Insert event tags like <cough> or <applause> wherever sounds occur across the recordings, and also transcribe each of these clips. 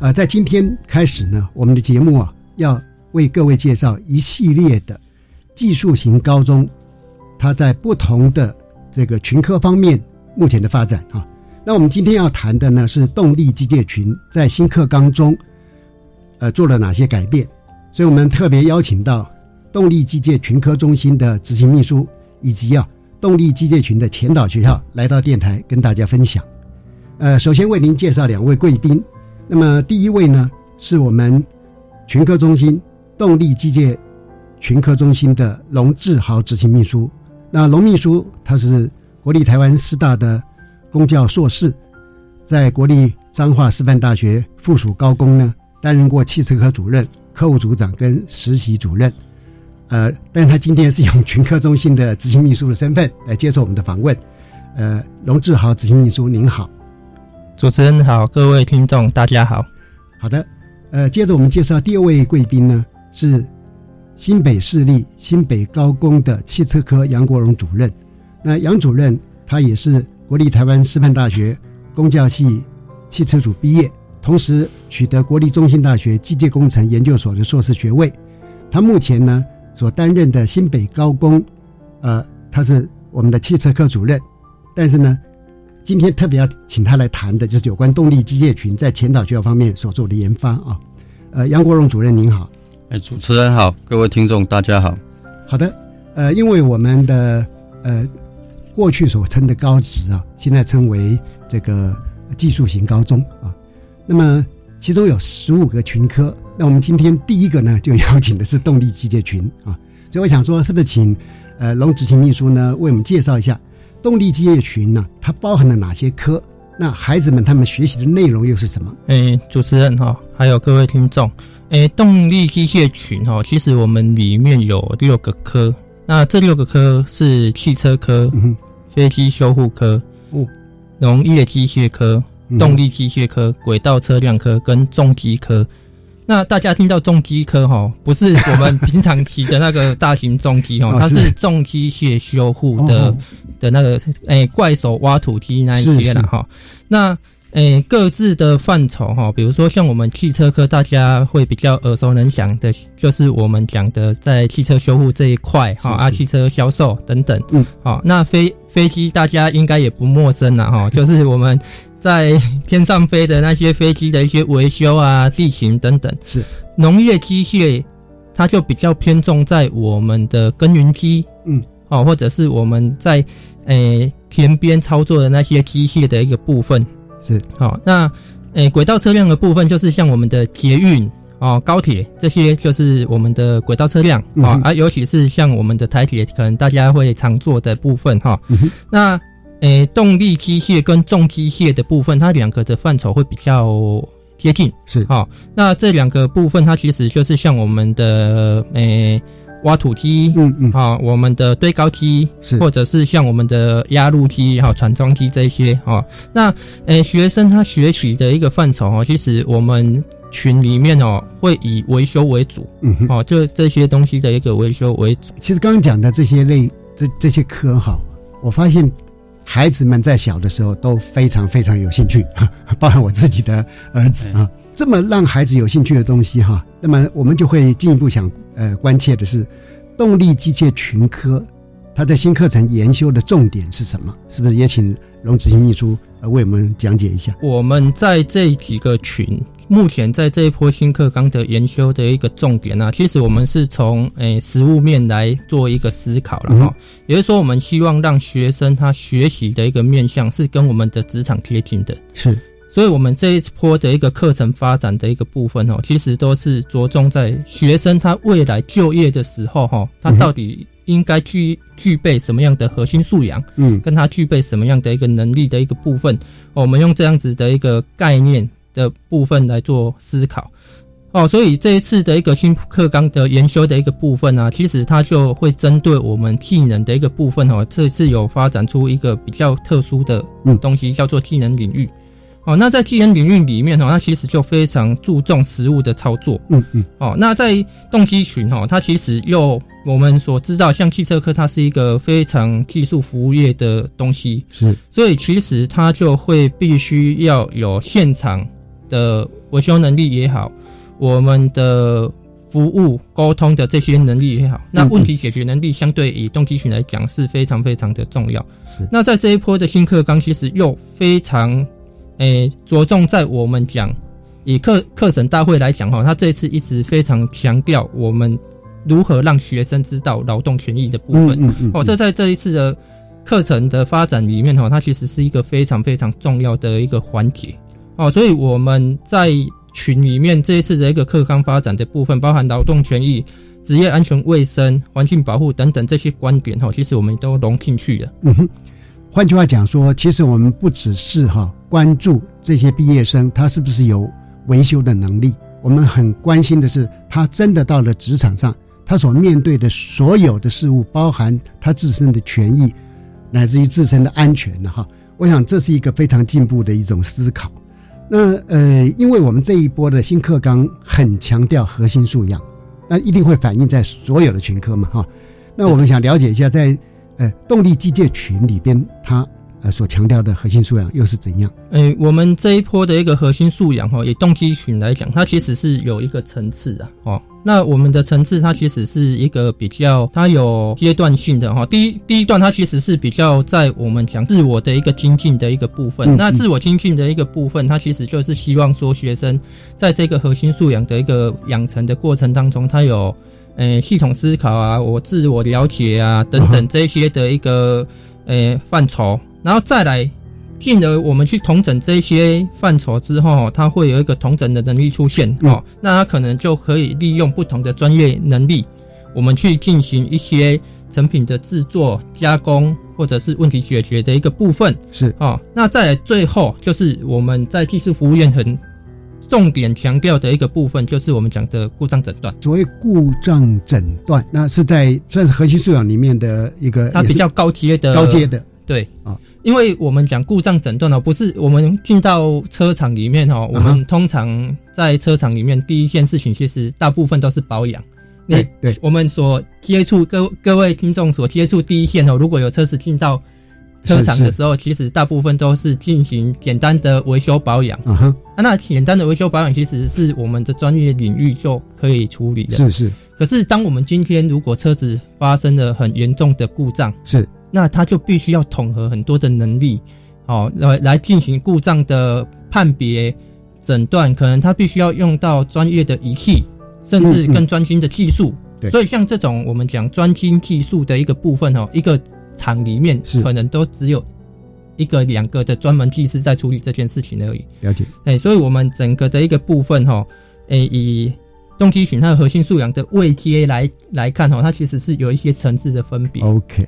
呃，在今天开始呢，我们的节目啊，要为各位介绍一系列的技术型高中，它在不同的这个群科方面目前的发展啊。那我们今天要谈的呢是动力机械群在新课纲中，呃，做了哪些改变？所以我们特别邀请到动力机械群科中心的执行秘书以及啊动力机械群的前导学校来到电台跟大家分享。呃，首先为您介绍两位贵宾。那么第一位呢是我们群科中心动力机械群科中心的龙志豪执行秘书。那龙秘书他是国立台湾师大的。公教硕士，在国立彰化师范大学附属高工呢，担任过汽车科主任、客户组长跟实习主任。呃，但他今天是用群科中心的执行秘书的身份来接受我们的访问。呃，龙志豪执行秘书您好，主持人好，各位听众大家好。好的，呃，接着我们介绍第二位贵宾呢，是新北市立新北高工的汽车科杨国荣主任。那杨主任他也是。国立台湾师范大学工教系汽车组毕业，同时取得国立中心大学机械工程研究所的硕士学位。他目前呢所担任的新北高工，呃，他是我们的汽车科主任。但是呢，今天特别要请他来谈的就是有关动力机械群在前导学校方面所做的研发啊。呃，杨国荣主任您好，哎，主持人好，各位听众大家好。好的，呃，因为我们的呃。过去所称的高职啊，现在称为这个技术型高中啊。那么其中有十五个群科，那我们今天第一个呢，就邀请的是动力机械群啊。所以我想说，是不是请呃龙执行秘书呢，为我们介绍一下动力机械群呢？它包含了哪些科？那孩子们他们学习的内容又是什么？哎，主持人哈，还有各位听众，哎，动力机械群哈，其实我们里面有六个科，那这六个科是汽车科。飞机修护科、农业机械科、动力机械科、轨道车辆科跟重机科。那大家听到重机科哈，不是我们平常提的那个大型重机哈，<laughs> 它是重机械修护的的那个诶怪手挖土机那一些了哈。那诶，各自的范畴哈，比如说像我们汽车科，大家会比较耳熟能详的，就是我们讲的在汽车修护这一块哈，啊，汽车销售等等。嗯，好，那飞飞机大家应该也不陌生了哈，<laughs> 就是我们在天上飞的那些飞机的一些维修啊、地形等等。是。农业机械，它就比较偏重在我们的耕耘机，嗯，哦，或者是我们在诶田边操作的那些机械的一个部分。是。好，那诶，轨道车辆的部分就是像我们的捷运哦、高铁这些，就是我们的轨道车辆。啊，啊，尤其是像我们的台铁，可能大家会常坐的部分哈。那诶，动力机械跟重机械的部分，它两个的范畴会比较接近，是。好。那这两个部分，它其实就是像我们的诶挖土机，嗯嗯，啊，我们的堆高机，是。或者是像我们的压路机、哈船装机这些，哦，那呃学生他学习的一个范畴哦，其实我们群里面哦会以维修为主，嗯哼，哦，就这些东西的一个维修为主。其实刚刚讲的这些类这这些科哈，我发现孩子们在小的时候都非常非常有兴趣，<laughs> 包含我自己的儿子啊。这么让孩子有兴趣的东西哈，那么我们就会进一步想呃关切的是，动力机械群科，它在新课程研修的重点是什么？是不是也请龙执行秘书呃为我们讲解一下？我们在这几个群，目前在这一波新课纲的研究的一个重点呢，其实我们是从诶实物面来做一个思考了哈，也就是说，我们希望让学生他学习的一个面向是跟我们的职场贴近的，是。所以，我们这一波的一个课程发展的一个部分哦，其实都是着重在学生他未来就业的时候哈，他到底应该具具备什么样的核心素养，嗯，跟他具备什么样的一个能力的一个部分，我们用这样子的一个概念的部分来做思考哦。所以这一次的一个新课纲的研修的一个部分呢，其实它就会针对我们技能的一个部分哦，这次有发展出一个比较特殊的东西，叫做技能领域。哦，那在技能领域里面哦，它其实就非常注重实物的操作。嗯嗯。哦，那在动机群哦，它其实又我们所知道，像汽车科，它是一个非常技术服务业的东西。是。所以其实它就会必须要有现场的维修能力也好，我们的服务沟通的这些能力也好，那问题解决能力相对以动机群来讲是非常非常的重要。那在这一波的新课纲，其实又非常。诶，着重在我们讲以课课程大会来讲哈，他这次一直非常强调我们如何让学生知道劳动权益的部分。嗯嗯哦，这在这一次的课程的发展里面哈，它其实是一个非常非常重要的一个环节。哦，所以我们在群里面这一次的一个课纲发展的部分，包含劳动权益、职业安全卫生、环境保护等等这些观点哈，其实我们都融进去了。嗯哼。换句话讲说，其实我们不只是哈关注这些毕业生他是不是有维修的能力，我们很关心的是他真的到了职场上，他所面对的所有的事物，包含他自身的权益，乃至于自身的安全的哈。我想这是一个非常进步的一种思考。那呃，因为我们这一波的新课纲很强调核心素养，那一定会反映在所有的群科嘛哈。那我们想了解一下在。呃，动力机械群里边，它呃所强调的核心素养又是怎样？诶，我们这一波的一个核心素养哈，以动机群来讲，它其实是有一个层次的哦。那我们的层次，它其实是一个比较，它有阶段性的哈。第一第一段，它其实是比较在我们讲自我的一个精进的一个部分。那自我精进的一个部分，它其实就是希望说学生在这个核心素养的一个养成的过程当中，他有。诶，系统思考啊，我自我了解啊，等等这些的一个诶范畴，然后再来进而我们去统整这些范畴之后，它会有一个统整的能力出现哦，那它可能就可以利用不同的专业能力，我们去进行一些成品的制作、加工或者是问题解决的一个部分是哦，那再来最后就是我们在技术服务业很。重点强调的一个部分就是我们讲的故障诊断。所谓故障诊断，那是在算是核心素养里面的一个，它比较高阶的。高阶的，对啊，因为我们讲故障诊断哦，不是我们进到车厂里面哦，我们通常在车厂里面第一件事情，其实大部分都是保养。对对，我们所接触各各位听众所接触第一线哦，如果有车子进到。车厂的时候，其实大部分都是进行简单的维修保养。嗯哼，那简单的维修保养其实是我们的专业领域就可以处理的。是是。可是，当我们今天如果车子发生了很严重的故障，是，那它就必须要统合很多的能力，哦，来来进行故障的判别、诊断，可能它必须要用到专业的仪器，甚至更专精的技术。对。所以，像这种我们讲专精技术的一个部分哦，一个。厂里面可能都只有一个、两个的专门技师在处理这件事情而已。了解，哎，所以我们整个的一个部分哈，哎，以动机群它的核心素养的位阶来来看哈，它其实是有一些层次的分别。OK，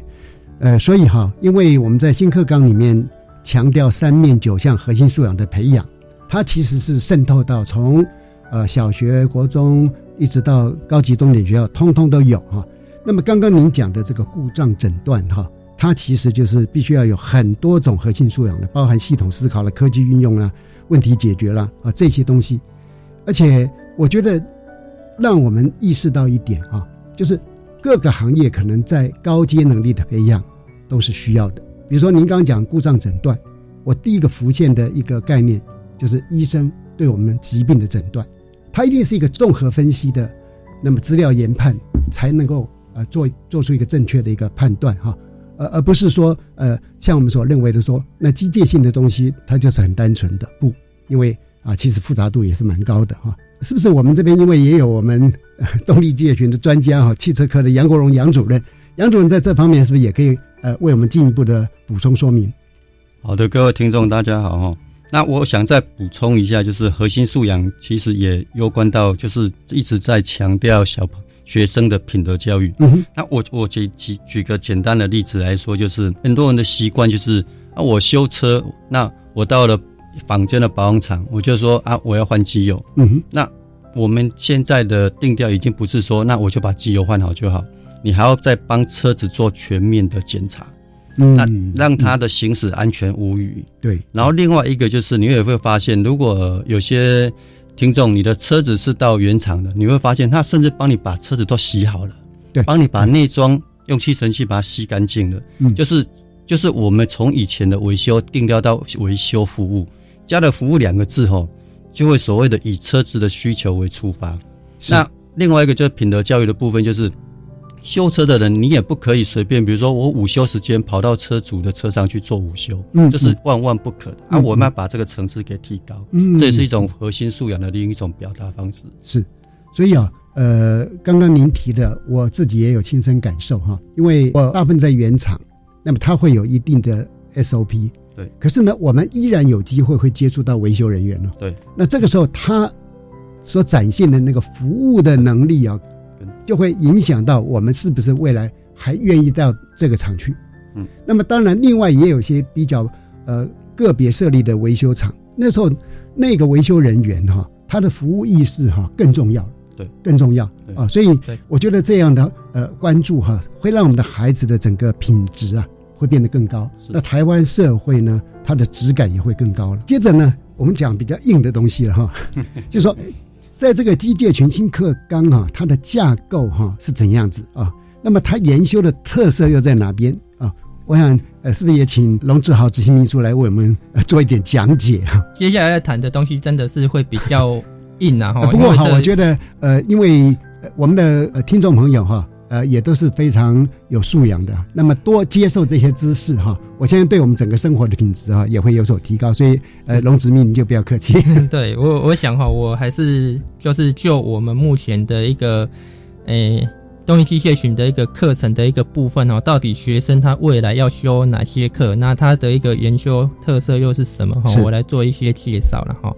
呃，所以哈，因为我们在新课纲里面强调三面九项核心素养的培养，它其实是渗透到从呃小学、国中一直到高级重点学校，通通都有哈。那么刚刚您讲的这个故障诊断哈，它其实就是必须要有很多种核心素养的，包含系统思考了、科技运用啦、问题解决啦啊这些东西。而且我觉得让我们意识到一点啊，就是各个行业可能在高阶能力的培养都是需要的。比如说您刚刚讲故障诊断，我第一个浮现的一个概念就是医生对我们疾病的诊断，它一定是一个综合分析的，那么资料研判才能够。呃，做做出一个正确的一个判断哈，而而不是说呃，像我们所认为的说，那机械性的东西它就是很单纯的，不，因为啊，其实复杂度也是蛮高的哈，是不是？我们这边因为也有我们动力机械群的专家哈，汽车科的杨国荣杨主任，杨主任在这方面是不是也可以呃为我们进一步的补充说明？好的，各位听众大家好哈，那我想再补充一下，就是核心素养其实也攸关到，就是一直在强调小朋。学生的品德教育，嗯哼，那我我举举举个简单的例子来说，就是很多人的习惯就是啊，我修车，那我到了坊间的保养厂，我就说啊，我要换机油，嗯哼，那我们现在的定调已经不是说，那我就把机油换好就好，你还要再帮车子做全面的检查，那让它的行驶安全无虞。对，然后另外一个就是你也会发现，如果有些。听众，你的车子是到原厂的，你会发现他甚至帮你把车子都洗好了，对，帮你把内装用吸尘器把它吸干净了，嗯，就是就是我们从以前的维修定调到维修服务，加了“服务”两个字后，就会所谓的以车子的需求为出发。那另外一个就是品德教育的部分，就是。修车的人，你也不可以随便，比如说我午休时间跑到车主的车上去做午休，嗯，这是万万不可的啊！我们要把这个层次给提高，嗯，这也是一种核心素养的另一种表达方式。是，所以啊，呃，刚刚您提的，我自己也有亲身感受哈，因为我大部分在原厂，那么它会有一定的 SOP，对，可是呢，我们依然有机会会接触到维修人员呢，对，那这个时候他所展现的那个服务的能力啊。就会影响到我们是不是未来还愿意到这个厂去，嗯，那么当然，另外也有些比较呃个别设立的维修厂，那时候那个维修人员哈，他的服务意识哈更重要，对，更重要。啊，所以我觉得这样的呃关注哈，会让我们的孩子的整个品质啊会变得更高，那台湾社会呢，它的质感也会更高了。接着呢，我们讲比较硬的东西了哈，<laughs> 就说。在这个机械全新课纲哈，它的架构哈是怎样子啊？那么它研修的特色又在哪边啊？我想呃，是不是也请龙志豪执行秘书来为我们做一点讲解啊？接下来要谈的东西真的是会比较硬啊 <laughs> 哈。不过好，我觉得呃，因为我们的呃听众朋友哈。呃，也都是非常有素养的。那么多接受这些知识哈，我相信对我们整个生活的品质哈也会有所提高。所以，呃，龙子密你就不要客气。<laughs> <laughs> 对我，我想哈，我还是就是就我们目前的一个，诶，动力机械群的一个课程的一个部分哦，到底学生他未来要修哪些课？那他的一个研究特色又是什么？哈，我来做一些介绍了哈。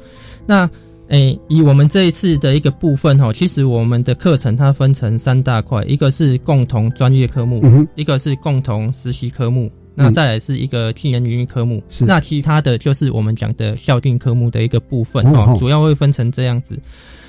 那诶，以我们这一次的一个部分哈，其实我们的课程它分成三大块，一个是共同专业科目，一个是共同实习科目，那再来是一个技能领域科目，那其他的就是我们讲的校定科目的一个部分哈，主要会分成这样子。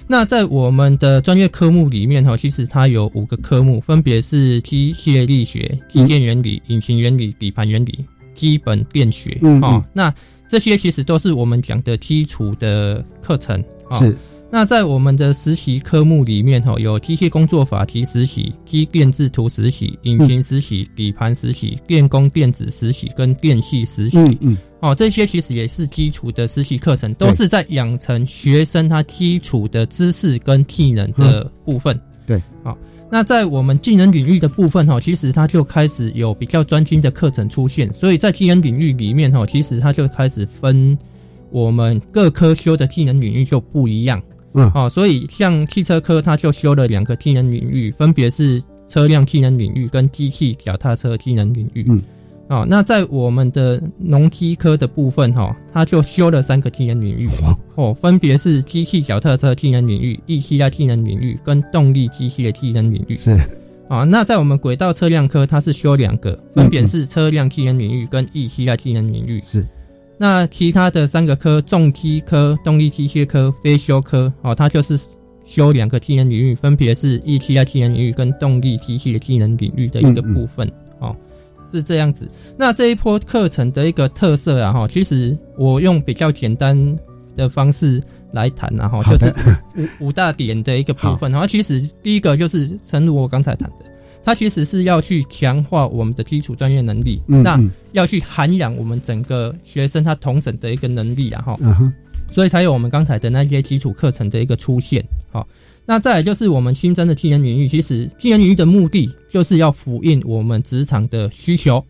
那在我们的专业科目里面哈，其实它有五个科目，分别是机械力学、机电原理、引擎原理、底盘原理、基本电学啊，那。这些其实都是我们讲的基础的课程啊。是。那在我们的实习科目里面，哈，有机械工作法题实习、机电制图实习、引擎实习、底盘实习、电工电子实习跟电系实习。嗯嗯。哦，这些其实也是基础的实习课程，都是在养成学生他基础的知识跟技能的部分。对。好。那在我们技能领域的部分哈，其实它就开始有比较专精的课程出现，所以在技能领域里面哈，其实它就开始分我们各科修的技能领域就不一样，嗯，哦，所以像汽车科，它就修了两个技能领域，分别是车辆技能领域跟机器脚踏车技能领域，嗯。哦，那在我们的农机科的部分哈，它就修了三个技能领域。哦，分别是机器脚踏车技能领域、液气压技能领域跟动力机械的技能领域。是。啊，那在我们轨道车辆科，它是修两个，分别是车辆技能领域跟液气压技能领域。是，那其他的三个科，重机科、动力机械科、非修科哦，它就是修两个技能领域，分别是 ETI 技能领域跟动力机器的技能领域的一个部分。哦，是这样子。那这一波课程的一个特色啊哈，其实我用比较简单的方式来谈然后就是五 <laughs> 五大点的一个部分。然后其实第一个就是诚如我刚才谈的，它其实是要去强化我们的基础专业能力，那要去涵养我们整个学生他同整的一个能力啊哈。所以才有我们刚才的那些基础课程的一个出现，好，那再来就是我们新增的技能领域，其实技能领域的目的就是要符应我们职场的需求，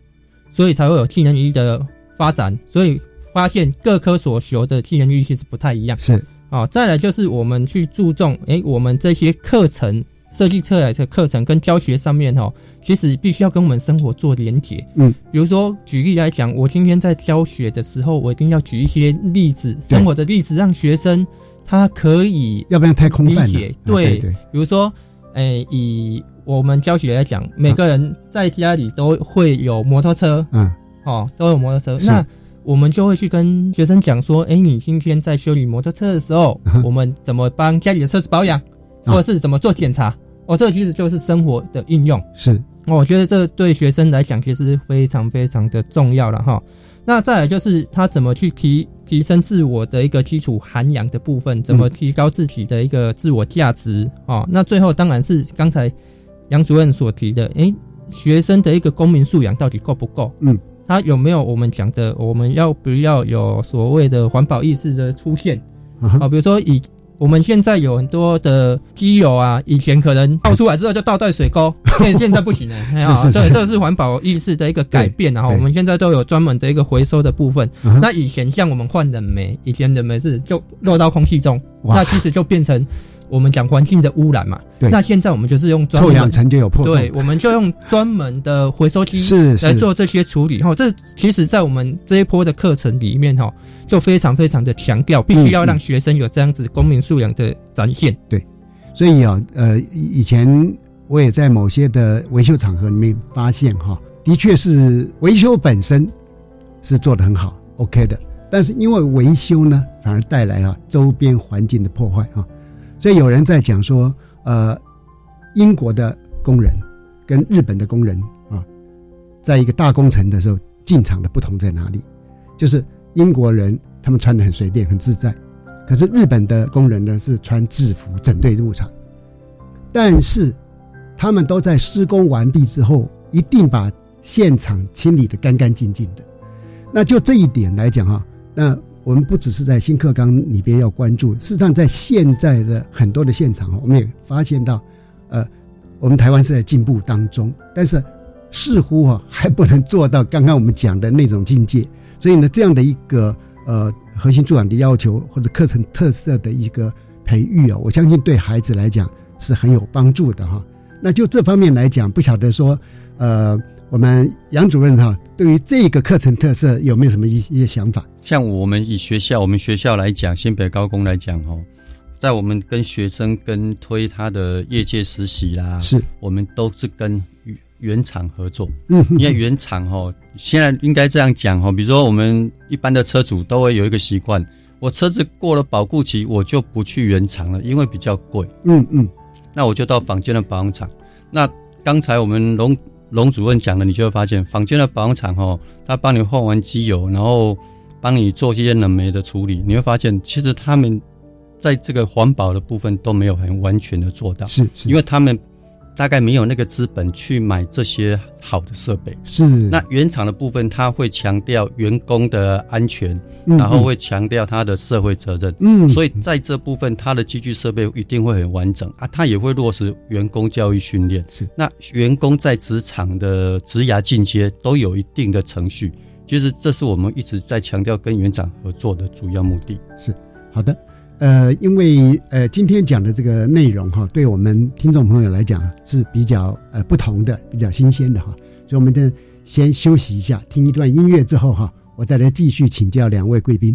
所以才会有技能领域的发展。所以发现各科所学的技能领域其实不太一样，是，啊，再来就是我们去注重，哎，我们这些课程。设计出来的课程跟教学上面哈，其实必须要跟我们生活做连结。嗯，比如说举例来讲，我今天在教学的时候，我一定要举一些例子，生活的例子，让学生他可以要不然太空泛了。对，比如说，诶，以我们教学来讲，每个人在家里都会有摩托车，嗯，哦，都有摩托车，那我们就会去跟学生讲说，哎，你今天在修理摩托车的时候，我们怎么帮家里的车子保养，或者是怎么做检查？哦，这个其实就是生活的应用，是，我觉得这对学生来讲其实非常非常的重要了哈。那再来就是他怎么去提提升自我的一个基础涵养的部分，怎么提高自己的一个自我价值哦。那最后当然是刚才杨主任所提的，诶，学生的一个公民素养到底够不够？嗯，他有没有我们讲的，我们要不要有所谓的环保意识的出现？啊，比如说以。我们现在有很多的机油啊，以前可能倒出来之后就倒在水沟，<laughs> 现现在不行了。是是对，这是环保意识的一个改变。然后我们现在都有专门的一个回收的部分。那以前像我们换冷媒，以前冷媒是就落到空气中，那其实就变成。我们讲环境的污染嘛，对那现在我们就是用臭氧层就有破对，我们就用专门的回收机是来做这些处理。哈，这其实，在我们这一波的课程里面，哈，就非常非常的强调，必须要让学生有这样子公民素养的展现。对，所以啊，呃，以前我也在某些的维修场合里面发现，哈，的确是维修本身是做的很好，OK 的，但是因为维修呢，反而带来啊周边环境的破坏，哈。所以有人在讲说，呃，英国的工人跟日本的工人啊，在一个大工程的时候进场的不同在哪里？就是英国人他们穿的很随便很自在，可是日本的工人呢是穿制服整队入场，但是他们都在施工完毕之后一定把现场清理的干干净净的。那就这一点来讲哈，那。我们不只是在新课纲里边要关注，事实上在现在的很多的现场，我们也发现到，呃，我们台湾是在进步当中，但是似乎啊还不能做到刚刚我们讲的那种境界。所以呢，这样的一个呃核心素养的要求或者课程特色的一个培育啊，我相信对孩子来讲是很有帮助的哈。那就这方面来讲，不晓得说呃。我们杨主任哈，对于这个课程特色有没有什么一一些想法？像我们以学校，我们学校来讲，新北高工来讲哦，在我们跟学生跟推他的业界实习啦，是我们都是跟原厂合作。嗯，因为原厂哦，现在应该这样讲哦，比如说我们一般的车主都会有一个习惯，我车子过了保固期，我就不去原厂了，因为比较贵。嗯嗯，那我就到坊间的保养厂。那刚才我们龙。龙主任讲了，你就会发现坊间的保养厂哦，他帮你换完机油，然后帮你做一些冷媒的处理，你会发现其实他们在这个环保的部分都没有很完全的做到，是，因为他们。大概没有那个资本去买这些好的设备。是。那原厂的部分，他会强调员工的安全，然后会强调他的社会责任。嗯。所以在这部分，他的机具设备一定会很完整啊。他也会落实员工教育训练。是。那员工在职场的职涯进阶都有一定的程序。其实这是我们一直在强调跟园长合作的主要目的。是。好的。呃，因为呃，今天讲的这个内容哈，对我们听众朋友来讲是比较呃不同的、比较新鲜的哈，所以我们就先休息一下，听一段音乐之后哈，我再来继续请教两位贵宾。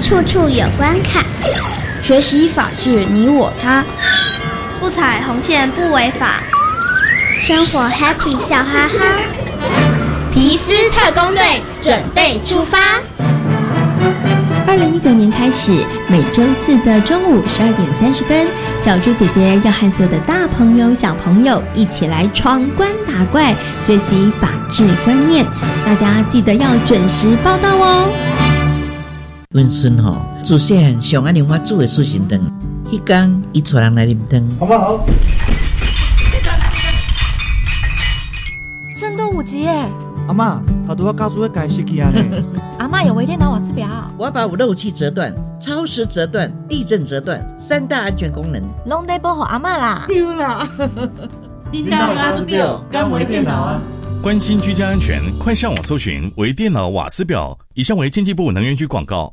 处处有关卡，学习法治你我他，不踩红线不违法，生活 happy 笑哈哈。皮斯特工队准备出发。二零一九年开始，每周四的中午十二点三十分，小猪姐姐要和所有的大朋友、小朋友一起来闯关打怪，学习法治观念。大家记得要准时报到哦。温孙吼，祖先上爱莲花煮的素心汤，迄天伊带人来啉汤。好不好？震动五级耶！阿妈，他都要告诉我改时机啊！<laughs> 阿妈有微电脑瓦斯表，我要把五漏气折断、超时折断、地震折断三大安全功能，拢得保护阿妈啦！丢啦！<laughs> 叮当瓦斯表干微电脑啊！关心居家安全，快上网搜寻微电脑瓦斯表。以上为经济部能源局广告。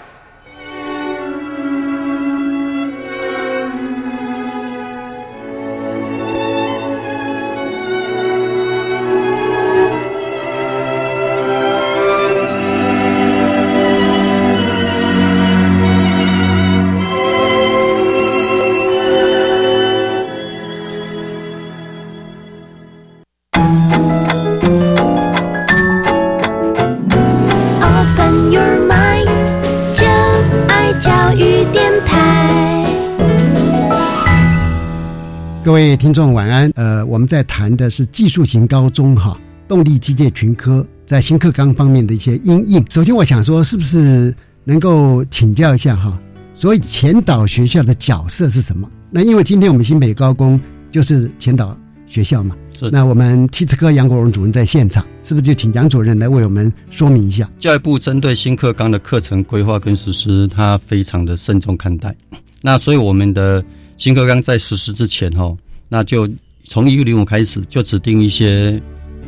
各位听众晚安。呃，我们在谈的是技术型高中哈，动力机械群科在新课纲方面的一些应应。首先，我想说，是不是能够请教一下哈？所以前导学校的角色是什么？那因为今天我们新北高工就是前导学校嘛，是。那我们汽车科杨国荣主任在现场，是不是就请杨主任来为我们说明一下？教育部针对新课纲的课程规划跟实施，他非常的慎重看待。那所以我们的。新课纲在实施之前，哈，那就从一月零五开始，就指定一些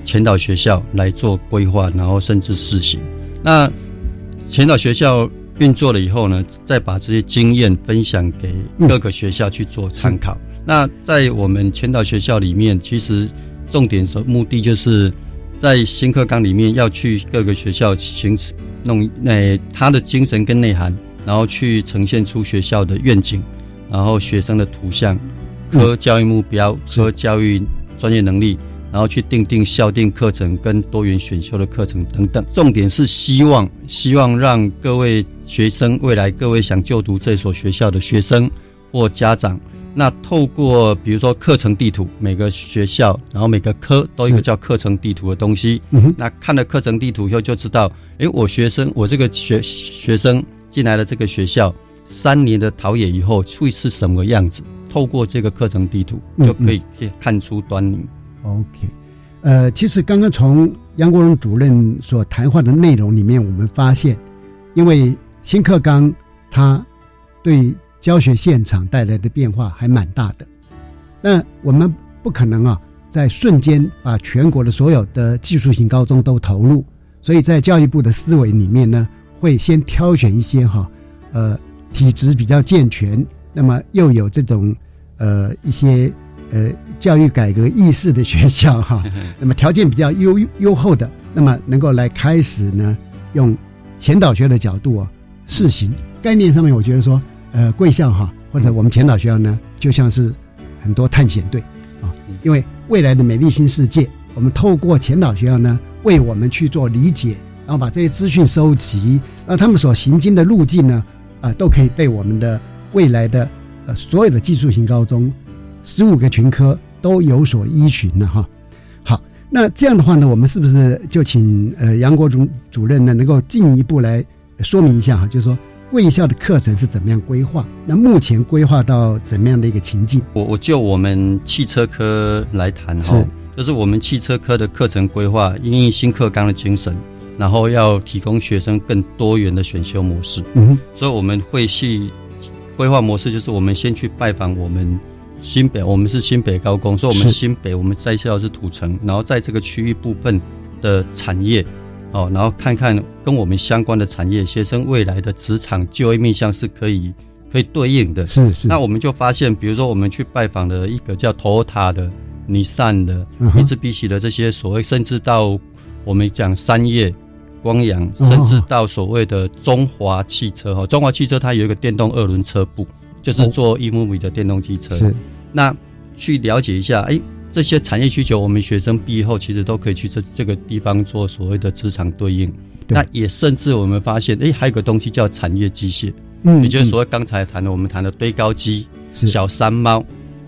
前导学校来做规划，然后甚至试行。那前导学校运作了以后呢，再把这些经验分享给各个学校去做参考。那在我们前导学校里面，其实重点的目的就是在新课纲里面要去各个学校形成弄那它的精神跟内涵，然后去呈现出学校的愿景。然后学生的图像、科教育目标、科教育专业能力，然后去定定校定课程跟多元选修的课程等等。重点是希望希望让各位学生未来各位想就读这所学校的学生或家长，那透过比如说课程地图，每个学校然后每个科都有一个叫课程地图的东西。那看了课程地图以后就知道，哎，我学生我这个学学生进来了这个学校。三年的陶冶以后会是什么样子？透过这个课程地图就可以看出端倪。OK，呃，其实刚刚从杨国荣主任所谈话的内容里面，我们发现，因为新课纲它对教学现场带来的变化还蛮大的，那我们不可能啊，在瞬间把全国的所有的技术型高中都投入，所以在教育部的思维里面呢，会先挑选一些哈，呃。体质比较健全，那么又有这种呃一些呃教育改革意识的学校哈，<laughs> 那么条件比较优优厚的，那么能够来开始呢，用前导学的角度啊试行概念上面，我觉得说呃贵校哈或者我们前导学校呢，就像是很多探险队啊，因为未来的美丽新世界，我们透过前导学校呢为我们去做理解，然后把这些资讯收集，让他们所行经的路径呢。啊，都可以被我们的未来的呃所有的技术型高中十五个群科都有所依循了哈。好，那这样的话呢，我们是不是就请呃杨国忠主任呢，能够进一步来说明一下哈？就是说贵校的课程是怎么样规划？那目前规划到怎么样的一个情境？我我就我们汽车科来谈哈。就是我们汽车科的课程规划，因应新课纲的精神，然后要提供学生更多元的选修模式。嗯，所以我们会去规划模式，就是我们先去拜访我们新北，我们是新北高工，所以我们新北我们在校是土城，然后在这个区域部分的产业，哦，然后看看跟我们相关的产业，学生未来的职场就业面向是可以可以对应的。是是。那我们就发现，比如说我们去拜访了一个叫 Toyota 的。尼桑的、一直比起的这些所谓，甚至到我们讲三叶、光阳，甚至到所谓的中华汽车哈，中华汽车它有一个电动二轮车部，就是做 eMove 的电动机车。是，那去了解一下，哎，这些产业需求，我们学生毕业后其实都可以去这这个地方做所谓的职场对应。那也甚至我们发现，哎，还有个东西叫产业机械，嗯，也就是所谓刚才谈的，我们谈的堆高机、小山猫，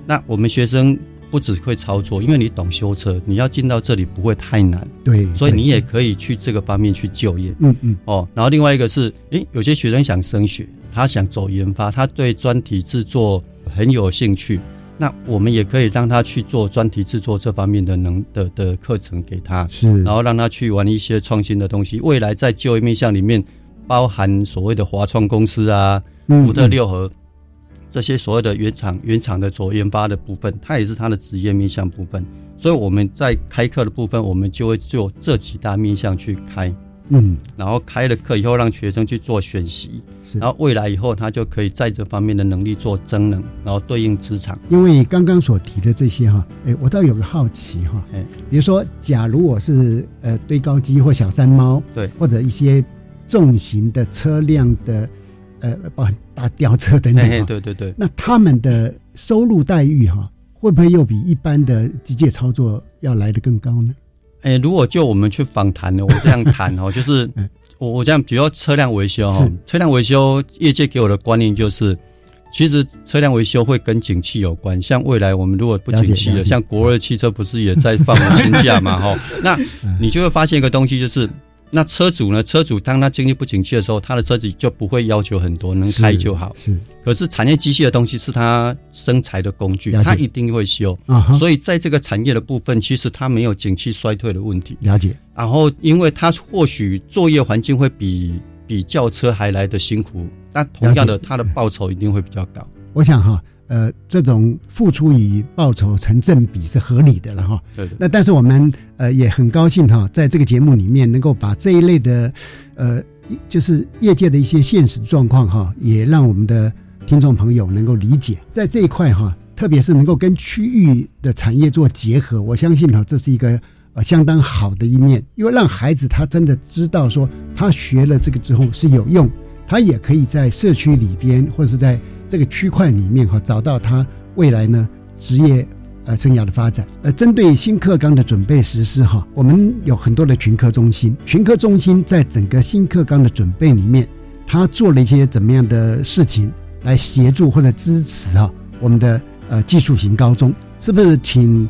那我们学生。不只会操作，因为你懂修车，你要进到这里不会太难。对，所以你也可以去这个方面去就业。嗯嗯。哦，然后另外一个是，诶，有些学生想升学，他想走研发，他对专题制作很有兴趣，那我们也可以让他去做专题制作这方面的能的的课程给他。是。然后让他去玩一些创新的东西，未来在就业面向里面，包含所谓的华创公司啊，福特六合。这些所谓的原厂、原厂的做研发的部分，它也是它的职业面向部分。所以我们在开课的部分，我们就会就这几大面向去开，嗯，然后开了课以后，让学生去做选习，然后未来以后他就可以在这方面的能力做增能，然后对应职场。因为刚刚所提的这些哈，哎，我倒有个好奇哈，哎，比如说，假如我是呃堆高机或小山猫，对，或者一些重型的车辆的。呃，包大吊车等等对对对。那他们的收入待遇哈，会不会又比一般的机械操作要来的更高呢？哎，如果就我们去访谈呢，我这样谈哦，<laughs> 就是我我这样，比如车辆维修哈，车辆维修业界给我的观念就是，其实车辆维修会跟景气有关。像未来我们如果不景气了，像国二汽车不是也在放新价 <laughs> 嘛哈？那你就会发现一个东西就是。那车主呢？车主当他经济不景气的时候，他的车子就不会要求很多，能开就好。是。可是产业机械的东西是他生财的工具，他一定会修。啊所以在这个产业的部分，其实它没有景气衰退的问题。了解。然后，因为它或许作业环境会比比轿车还来的辛苦，但同样的，它的报酬一定会比较高。我想哈。呃，这种付出与报酬成正比是合理的了哈。对。那但是我们呃也很高兴哈，在这个节目里面能够把这一类的呃，就是业界的一些现实状况哈，也让我们的听众朋友能够理解。在这一块哈，特别是能够跟区域的产业做结合，我相信哈，这是一个呃相当好的一面，因为让孩子他真的知道说，他学了这个之后是有用，他也可以在社区里边或者是在。这个区块里面哈，找到他未来呢职业呃生涯的发展。呃，针对新课纲的准备实施哈，我们有很多的群科中心。群科中心在整个新课纲的准备里面，他做了一些怎么样的事情来协助或者支持哈我们的呃技术型高中？是不是请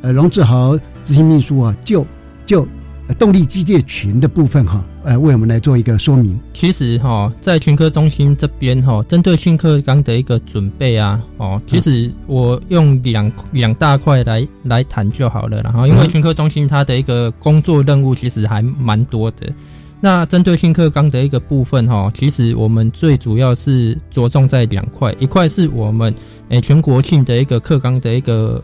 呃龙志豪执行秘书啊，就就。动力机械群的部分哈，呃，为我们来做一个说明。其实哈，在群科中心这边哈，针对新课纲的一个准备啊，哦，其实我用两两大块来来谈就好了。然后，因为群科中心它的一个工作任务其实还蛮多的。那针对新课纲的一个部分哈，其实我们最主要是着重在两块，一块是我们诶全国性的一个课纲的一个。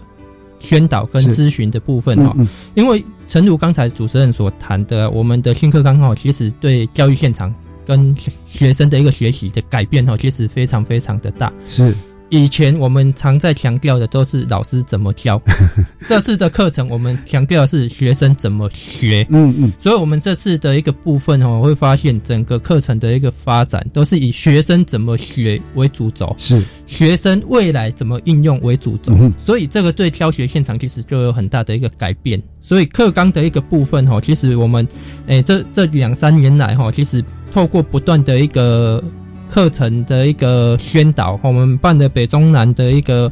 宣导跟咨询的部分哈，因为诚如刚才主持人所谈的，我们的新课纲哈，其实对教育现场跟学生的一个学习的改变哈，其实非常非常的大。是。以前我们常在强调的都是老师怎么教，<laughs> 这次的课程我们强调的是学生怎么学。嗯嗯，所以我们这次的一个部分哦，会发现整个课程的一个发展都是以学生怎么学为主轴，是学生未来怎么应用为主轴。所以这个对教学现场其实就有很大的一个改变。所以课纲的一个部分哈，其实我们诶这这两三年来哈，其实透过不断的一个。课程的一个宣导，我们办的北中南的一个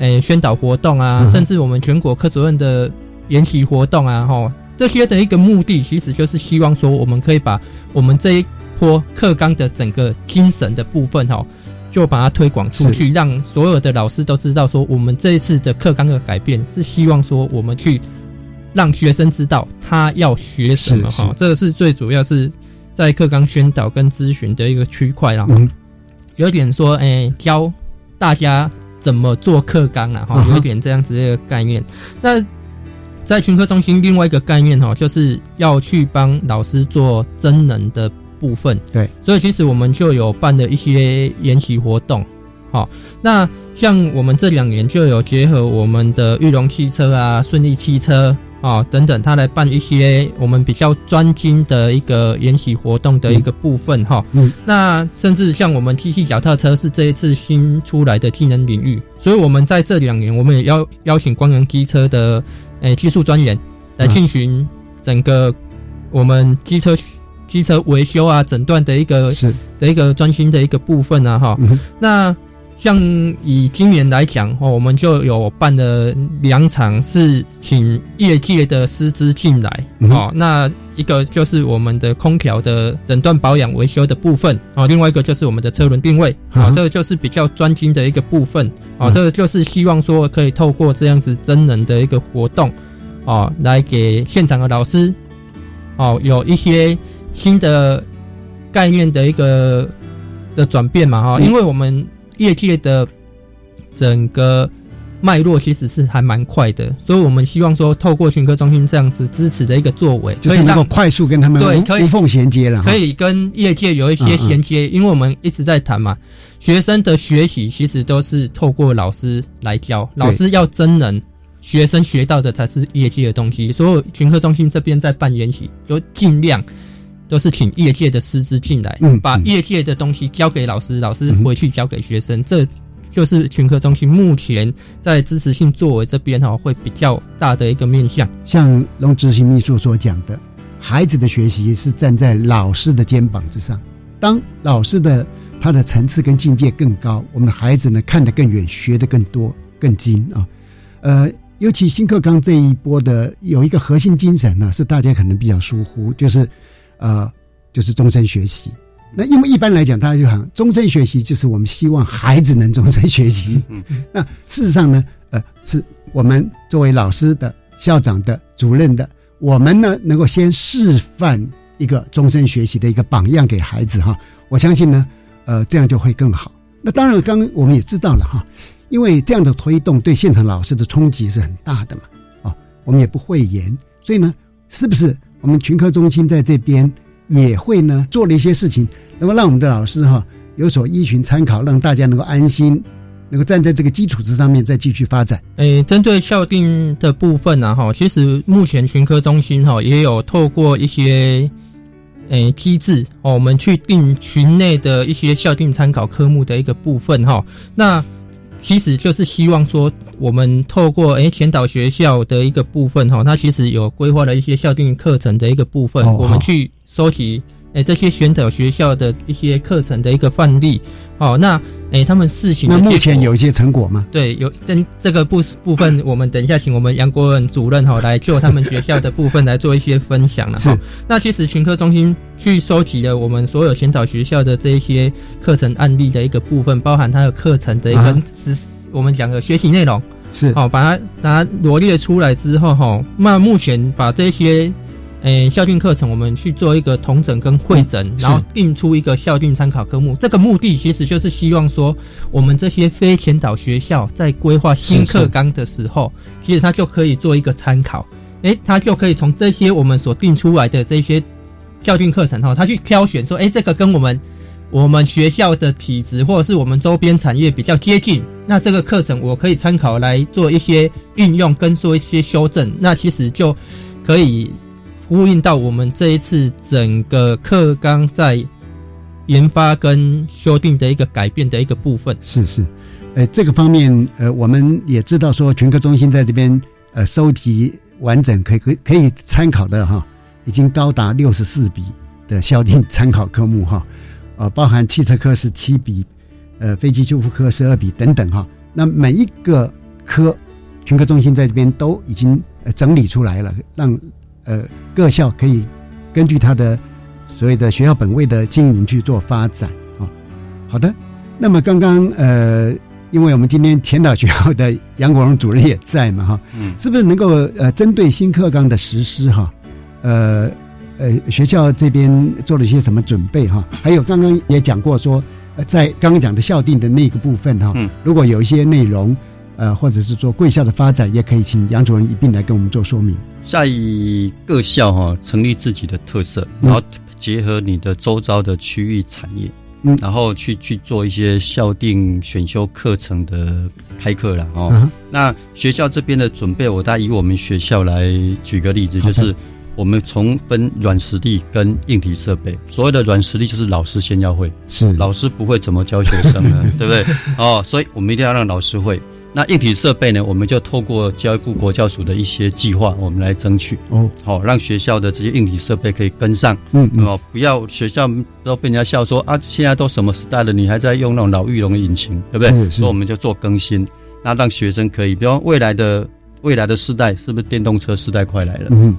诶宣导活动啊，甚至我们全国科主任的研习活动啊，哈，这些的一个目的，其实就是希望说，我们可以把我们这一波课纲的整个精神的部分，哈，就把它推广出去，让所有的老师都知道说，我们这一次的课纲的改变，是希望说我们去让学生知道他要学什么哈，这个是最主要是在课纲宣导跟咨询的一个区块啦。嗯，有点说，哎，教大家怎么做课纲啊，哈，有一点这样子的一个概念。那在群科中心，另外一个概念哈，就是要去帮老师做真人的部分。对，所以其实我们就有办的一些研习活动。好，那像我们这两年就有结合我们的玉龙汽车啊、顺利汽车啊等等，他来办一些我们比较专精的一个研习活动的一个部分哈。嗯，那甚至像我们机器脚踏车是这一次新出来的技能领域，所以我们在这两年我们也邀邀请光阳机车的诶技术专员来进行整个我们机车机车维修啊诊断的一个是的一个专心的一个部分啊哈。那像以今年来讲哦，我们就有办了两场，是请业界的师资进来哦。那一个就是我们的空调的诊断保养维修的部分哦，另外一个就是我们的车轮定位啊，这个就是比较专精的一个部分啊。这个就是希望说可以透过这样子真人的一个活动哦，来给现场的老师哦有一些新的概念的一个的转变嘛哈，因为我们。业界的整个脉络其实是还蛮快的，所以我们希望说，透过群科中心这样子支持的一个作为，就是能够快速跟他们无无缝衔接了，可以跟业界有一些衔接。因为我们一直在谈嘛，学生的学习其实都是透过老师来教，老师要真人，学生学到的才是业界的东西。所以群科中心这边在办研习，就尽量。都是请业界的师资进来，嗯把业界的东西交给老师，老师回去交给学生。这就是群科中心目前在支持性作为这边哈，会比较大的一个面向。像龙执行秘书所讲的，孩子的学习是站在老师的肩膀之上。当老师的他的层次跟境界更高，我们的孩子呢看得更远，学得更多、更精啊。呃，尤其新课纲这一波的有一个核心精神呢，是大家可能比较疏忽，就是。呃，就是终身学习。那因为一般来讲，大家就想终身学习，就是我们希望孩子能终身学习。那事实上呢，呃，是我们作为老师的、校长的、主任的，我们呢能够先示范一个终身学习的一个榜样给孩子哈。我相信呢，呃，这样就会更好。那当然，刚我们也知道了哈，因为这样的推动对现场老师的冲击是很大的嘛。啊，我们也不讳言，所以呢，是不是？我们群科中心在这边也会呢做了一些事情，能够让我们的老师哈有所依循参考，让大家能够安心，能够站在这个基础之上面再继续发展。诶，针对校定的部分呢，哈，其实目前群科中心哈也有透过一些诶机制哦，我们去定群内的一些校定参考科目的一个部分哈，那。其实就是希望说，我们透过诶前导学校的一个部分哈，它其实有规划了一些校定课程的一个部分，我们去收集诶这些选导学校的一些课程的一个范例。哦，那诶他们试行那目前有一些成果吗？对，有。但这个部部分，我们等一下请我们杨国文主任哈来就他们学校的部分来做一些分享了哈。那其实群科中心去收集了我们所有前导学校的这一些课程案例的一个部分，包含它的课程的一个是我们讲的学习内容是哦，把它把它罗列出来之后哈，那目前把这些。诶，校训课程我们去做一个统整跟会诊，然后定出一个校训参考科目。这个目的其实就是希望说，我们这些非前导学校在规划新课纲的时候，其实它就可以做一个参考。诶，它就可以从这些我们所定出来的这些校训课程哈，他去挑选说，诶，这个跟我们我们学校的体质或者是我们周边产业比较接近，那这个课程我可以参考来做一些运用跟做一些修正。那其实就可以。呼应到我们这一次整个课纲在研发跟修订的一个改变的一个部分，是是，呃，这个方面，呃，我们也知道说群科中心在这边呃收集完整可以可可以参考的哈，已经高达六十四笔的校定参考科目哈，呃，包含汽车科是七笔，呃，飞机修复科十二笔等等哈，那每一个科群科中心在这边都已经呃整理出来了，让。呃，各校可以根据他的所谓的学校本位的经营去做发展啊。好的，那么刚刚呃因为我们今天前导学校的杨国荣主任也在嘛，哈，嗯，是不是能够呃针对新课纲的实施哈，呃呃学校这边做了一些什么准备哈？还有刚刚也讲过说，呃在刚刚讲的校定的那个部分哈，嗯，如果有一些内容，呃或者是说贵校的发展，也可以请杨主任一并来跟我们做说明。在各校哈成立自己的特色，然后结合你的周遭的区域产业。嗯，然后去去做一些校定选修课程的开课了哦。那学校这边的准备，我大以我们学校来举个例子，就是我们从分软实力跟硬体设备。所谓的软实力就是老师先要会，是老师不会怎么教学生呢？<laughs> 对不对？哦，所以我们一定要让老师会。那硬体设备呢？我们就透过教育部国教署的一些计划，我们来争取哦，好让学校的这些硬体设备可以跟上。嗯，哦，不要学校都被人家笑说啊，现在都什么时代了，你还在用那种老玉龙引擎，对不对？所以我们就做更新，那让学生可以，比方未来的未来的世代，是不是电动车时代快来了？嗯，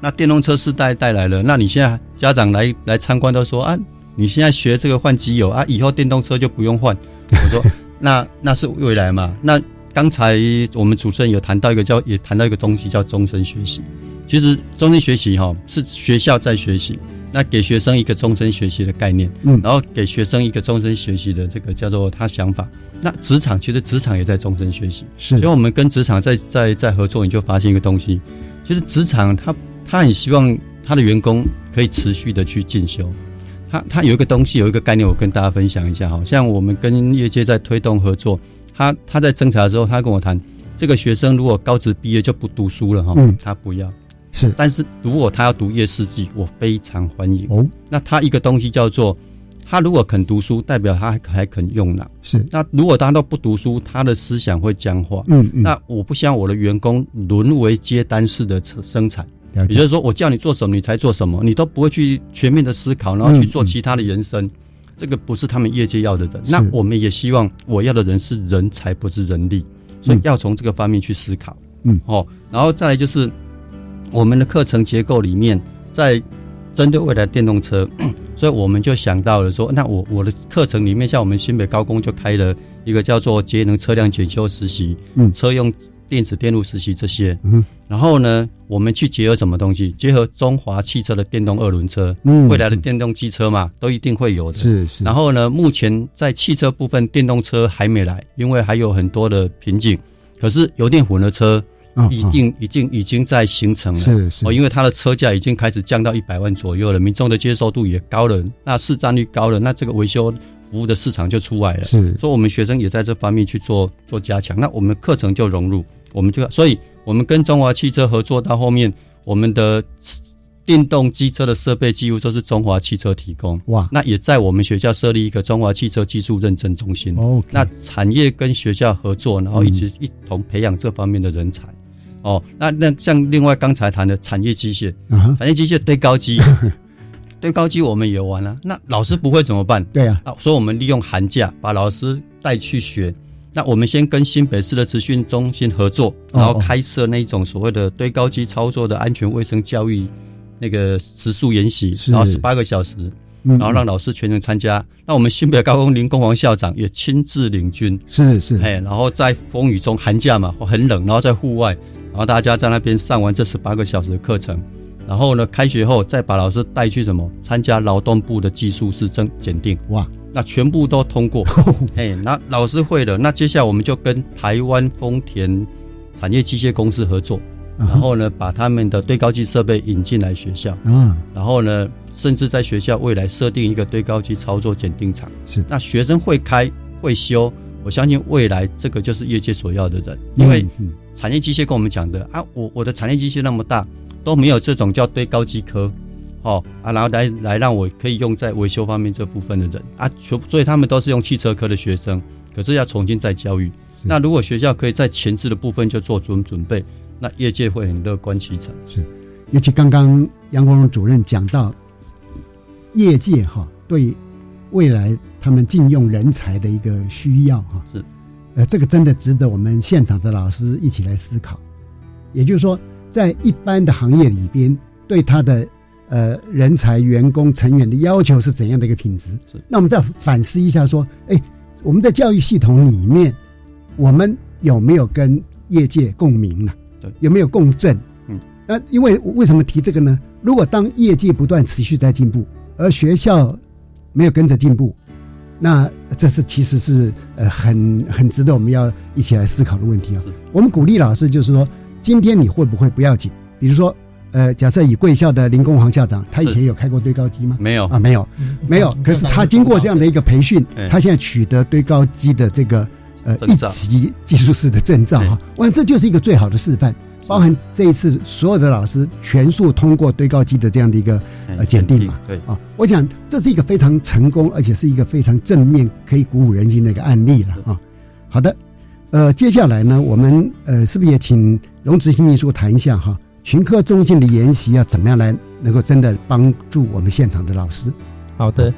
那电动车时代带来了，那你现在家长来来参观都说啊，你现在学这个换机油啊，以后电动车就不用换。我说。<laughs> 那那是未来嘛？那刚才我们主持人有谈到一个叫，也谈到一个东西叫终身学习。其实终身学习哈是学校在学习，那给学生一个终身学习的概念，嗯，然后给学生一个终身学习的这个叫做他想法。那职场其实职场也在终身学习，是。所以我们跟职场在在在合作，你就发现一个东西，其实职场他他很希望他的员工可以持续的去进修。他他有一个东西，有一个概念，我跟大家分享一下哈。像我们跟业界在推动合作，他他在侦查的时候，他跟我谈，这个学生如果高职毕业就不读书了哈，嗯他不要，是。但是如果他要读夜视技，我非常欢迎哦。那他一个东西叫做，他如果肯读书，代表他还肯用脑，是。那如果他都不读书，他的思想会僵化，嗯嗯。那我不希望我的员工沦为接单式的生产。也就是说，我叫你做什么，你才做什么，你都不会去全面的思考，然后去做其他的延伸。这个不是他们业界要的人。那我们也希望我要的人是人才，不是人力，所以要从这个方面去思考。嗯，哦，然后再来就是我们的课程结构里面，在针对未来电动车，<clears throat> 所以我们就想到了说，那我我的课程里面，像我们新北高工就开了一个叫做节能车辆检修实习，嗯，车用。电子电路实习这些，嗯，然后呢，我们去结合什么东西？结合中华汽车的电动二轮车，嗯，未来的电动机车嘛，都一定会有的。是是。然后呢，目前在汽车部分，电动车还没来，因为还有很多的瓶颈。可是油电混合车，已经已经已经在形成了。是是。哦，因为它的车价已经开始降到一百万左右了，民众的接受度也高了，那市占率高了，那这个维修服务的市场就出来了。是。所以，我们学生也在这方面去做做加强，那我们课程就融入。我们就，所以我们跟中华汽车合作到后面，我们的电动机车的设备几乎都是中华汽车提供。哇，那也在我们学校设立一个中华汽车技术认证中心。哦，那产业跟学校合作，然后一直一同培养这方面的人才。哦，那那像另外刚才谈的产业机械，产业机械堆高机，<laughs> 堆高机我们也玩了。那老师不会怎么办？对啊，所以我们利用寒假把老师带去学。那我们先跟新北市的资讯中心合作，然后开设那种所谓的堆高机操作的安全卫生教育那个时速研习，然后十八个小时，然后让老师全程参加。那我们新北高工林工王校长也亲自领军，是是，哎，然后在风雨中，寒假嘛，很冷，然后在户外，然后大家在那边上完这十八个小时的课程，然后呢，开学后再把老师带去什么？参加劳动部的技术师证检定，哇。那全部都通过，<laughs> 哎，那老师会了。那接下来我们就跟台湾丰田产业机械公司合作，然后呢，把他们的堆高机设备引进来学校，嗯，然后呢，甚至在学校未来设定一个堆高机操作检定场，是。那学生会开会修，我相信未来这个就是业界所要的人，因为产业机械跟我们讲的啊，我我的产业机械那么大，都没有这种叫堆高机科。哦啊，然后来来让我可以用在维修方面这部分的人啊，所所以他们都是用汽车科的学生，可是要重新再教育。那如果学校可以在前置的部分就做准准备，那业界会很乐观其成。是，尤其刚刚杨国荣主任讲到，业界哈对未来他们禁用人才的一个需要哈，是，呃，这个真的值得我们现场的老师一起来思考。也就是说，在一般的行业里边，对他的呃，人才、员工、成员的要求是怎样的一个品质？那我们再反思一下，说，哎，我们在教育系统里面，我们有没有跟业界共鸣呢？对，有没有共振？嗯，那因为为什么提这个呢？如果当业界不断持续在进步，而学校没有跟着进步，那这是其实是呃很很值得我们要一起来思考的问题啊。我们鼓励老师就是说，今天你会不会不要紧？比如说，呃，假设以贵校的林公煌校长，他以前有开过堆高机吗？没有啊，没有，没有。可是他经过这样的一个培训，他现在取得堆高机的这个呃一级技术师的证照哈，我想这就是一个最好的示范。包含这一次所有的老师全数通过堆高机的这样的一个呃检定嘛？对啊，我想这是一个非常成功，而且是一个非常正面、可以鼓舞人心的一个案例了啊。好的，呃，接下来呢，我们呃是不是也请龙执行秘书谈一下哈？群科中心的研习要怎么样来能够真的帮助我们现场的老师？好的，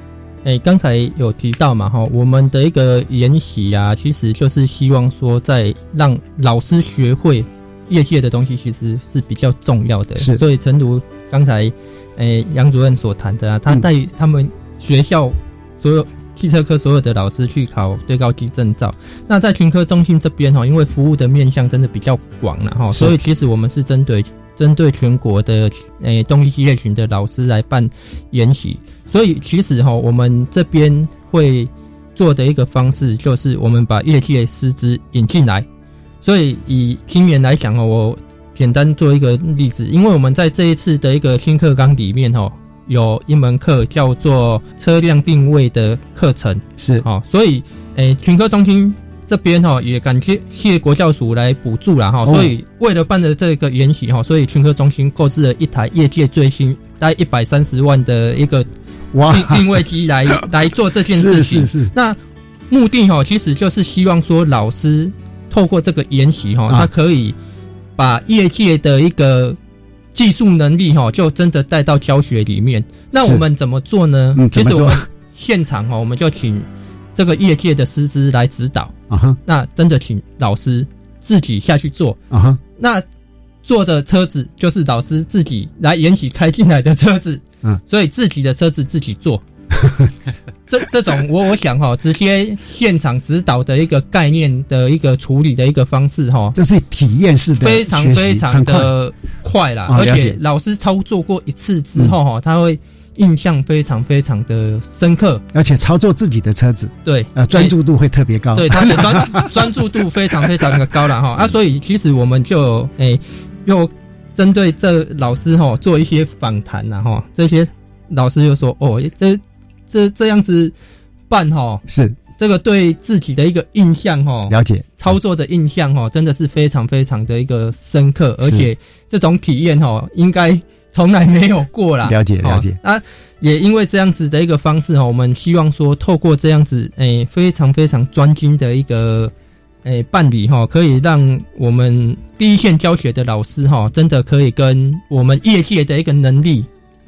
哎，刚才有提到嘛哈，我们的一个研习啊，其实就是希望说在让老师学会。业界的东西其实是比较重要的，是。所以，诚如刚才，哎，杨主任所谈的啊，他带他们学校所有汽车科所有的老师去考最高级证照。那在群科中心这边哈，因为服务的面向真的比较广了哈，所以其实我们是针对针对全国的诶动力机械群的老师来办研习。所以，其实哈，我们这边会做的一个方式，就是我们把业界师资引进来。所以以听员来讲哦，我简单做一个例子，因为我们在这一次的一个新课纲里面哦，有一门课叫做车辆定位的课程，是哦，所以诶群科中心这边哈也感谢谢国教署来补助了哈，所以为了办的这个研习哈，所以群科中心购置了一台业界最新大概一百三十万的一个定定位机来 <laughs> 来做这件事情，是是是，那目的哈其实就是希望说老师。透过这个研习哈，他可以把业界的一个技术能力哈，就真的带到教学里面。那我们怎么做呢？其实我们现场哈，我们就请这个业界的师资来指导啊哈。那真的请老师自己下去做啊哈。那坐的车子就是老师自己来延禧开进来的车子，嗯，所以自己的车子自己坐。<laughs> 这这种我我想哈，直接现场指导的一个概念的一个处理的一个方式哈，这是体验式的，非常非常的快啦，而且老师操作过一次之后哈，他会印象非常非常的深刻，而且操作自己的车子，对，呃，专注度会特别高，对，他的专 <laughs> 专注度非常非常的高了哈。啊，所以其实我们就诶又针对这老师哈做一些访谈呐哈，这些老师又说哦这。这这样子办哈，是。这个对自己的一个印象哈，了解。操作的印象哈，真的是非常非常的一个深刻，而且这种体验哈，应该从来没有过啦。了解了解啊，也因为这样子的一个方式哈，我们希望说透过这样子诶非常非常专精的一个诶办理哈，可以让我们第一线教学的老师哈，真的可以跟我们业界的一个能力。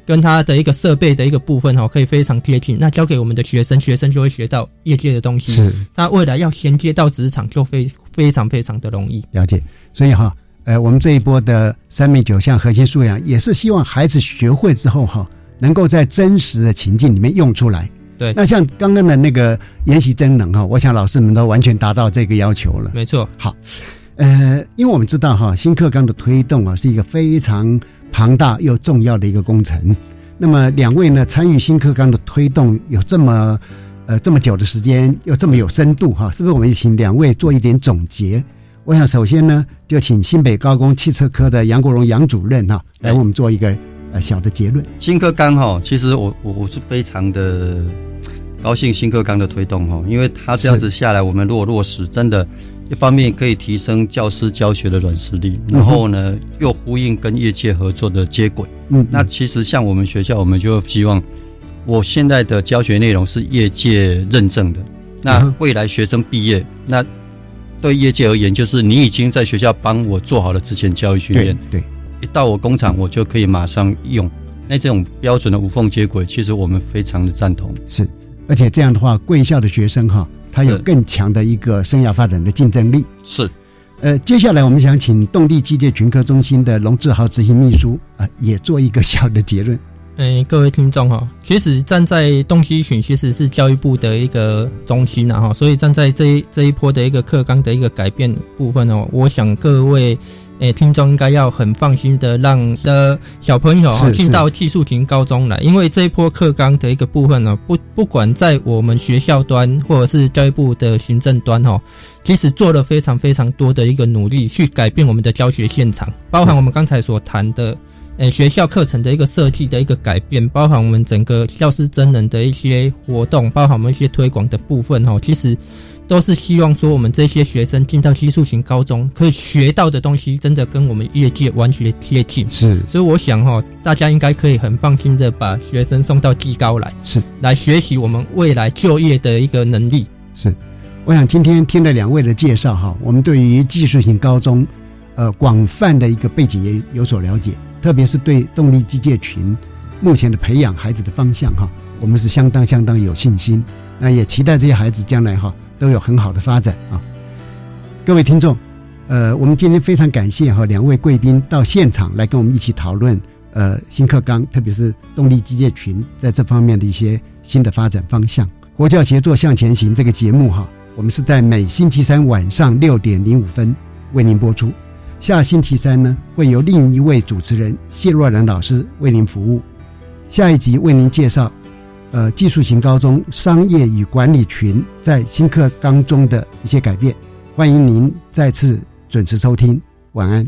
跟他的一个设备的一个部分哈，可以非常贴近。那交给我们的学生，学生就会学到业界的东西。是，那未来要衔接到职场，就非非常非常的容易。了解。所以哈，呃，我们这一波的三米九项核心素养，也是希望孩子学会之后哈，能够在真实的情境里面用出来。对。那像刚刚的那个研习真能哈，我想老师们都完全达到这个要求了。没错。好，呃，因为我们知道哈，新课纲的推动啊，是一个非常。庞大又重要的一个工程，那么两位呢参与新课纲的推动有这么呃这么久的时间，又这么有深度哈，是不是？我们请两位做一点总结。我想首先呢，就请新北高工汽车科的杨国荣杨主任哈，来为我们做一个呃小的结论。新课纲哈，其实我我我是非常的高兴新课纲的推动哈，因为他这样子下来，我们如果落实，真的。一方面可以提升教师教学的软实力，然后呢又呼应跟业界合作的接轨。嗯，那其实像我们学校，我们就希望我现在的教学内容是业界认证的。那未来学生毕业，那对业界而言，就是你已经在学校帮我做好了之前教育训练，对，一到我工厂，我就可以马上用。那这种标准的无缝接轨，其实我们非常的赞同。是，而且这样的话，贵校的学生哈。他有更强的一个生涯发展的竞争力。是，呃，接下来我们想请动力机械群科中心的龙志豪执行秘书啊，也做一个小的结论。嗯，各位听众哈，其实站在东西群其实是教育部的一个中心呐哈，所以站在这一这一波的一个课纲的一个改变部分哦，我想各位诶听众应该要很放心的让的小朋友哈进到技术型高中来，因为这一波课纲的一个部分呢，不不管在我们学校端或者是教育部的行政端哈，其实做了非常非常多的一个努力去改变我们的教学现场，包含我们刚才所谈的。诶，学校课程的一个设计的一个改变，包含我们整个教师真人的一些活动，包含我们一些推广的部分哈，其实都是希望说我们这些学生进到技术型高中，可以学到的东西真的跟我们业界完全贴近。是，所以我想哈，大家应该可以很放心的把学生送到技高来，是来学习我们未来就业的一个能力。是，我想今天听了两位的介绍哈，我们对于技术型高中，呃，广泛的一个背景也有所了解。特别是对动力机械群目前的培养孩子的方向哈，我们是相当相当有信心。那也期待这些孩子将来哈都有很好的发展啊。各位听众，呃，我们今天非常感谢哈两位贵宾到现场来跟我们一起讨论呃新课纲，特别是动力机械群在这方面的一些新的发展方向。国教协作向前行这个节目哈，我们是在每星期三晚上六点零五分为您播出。下星期三呢，会由另一位主持人谢若兰老师为您服务。下一集为您介绍，呃，技术型高中商业与管理群在新课纲中的一些改变。欢迎您再次准时收听，晚安。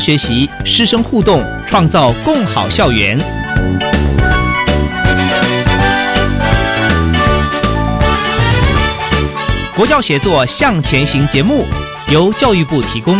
学习师生互动，创造共好校园。国教协作向前行节目由教育部提供。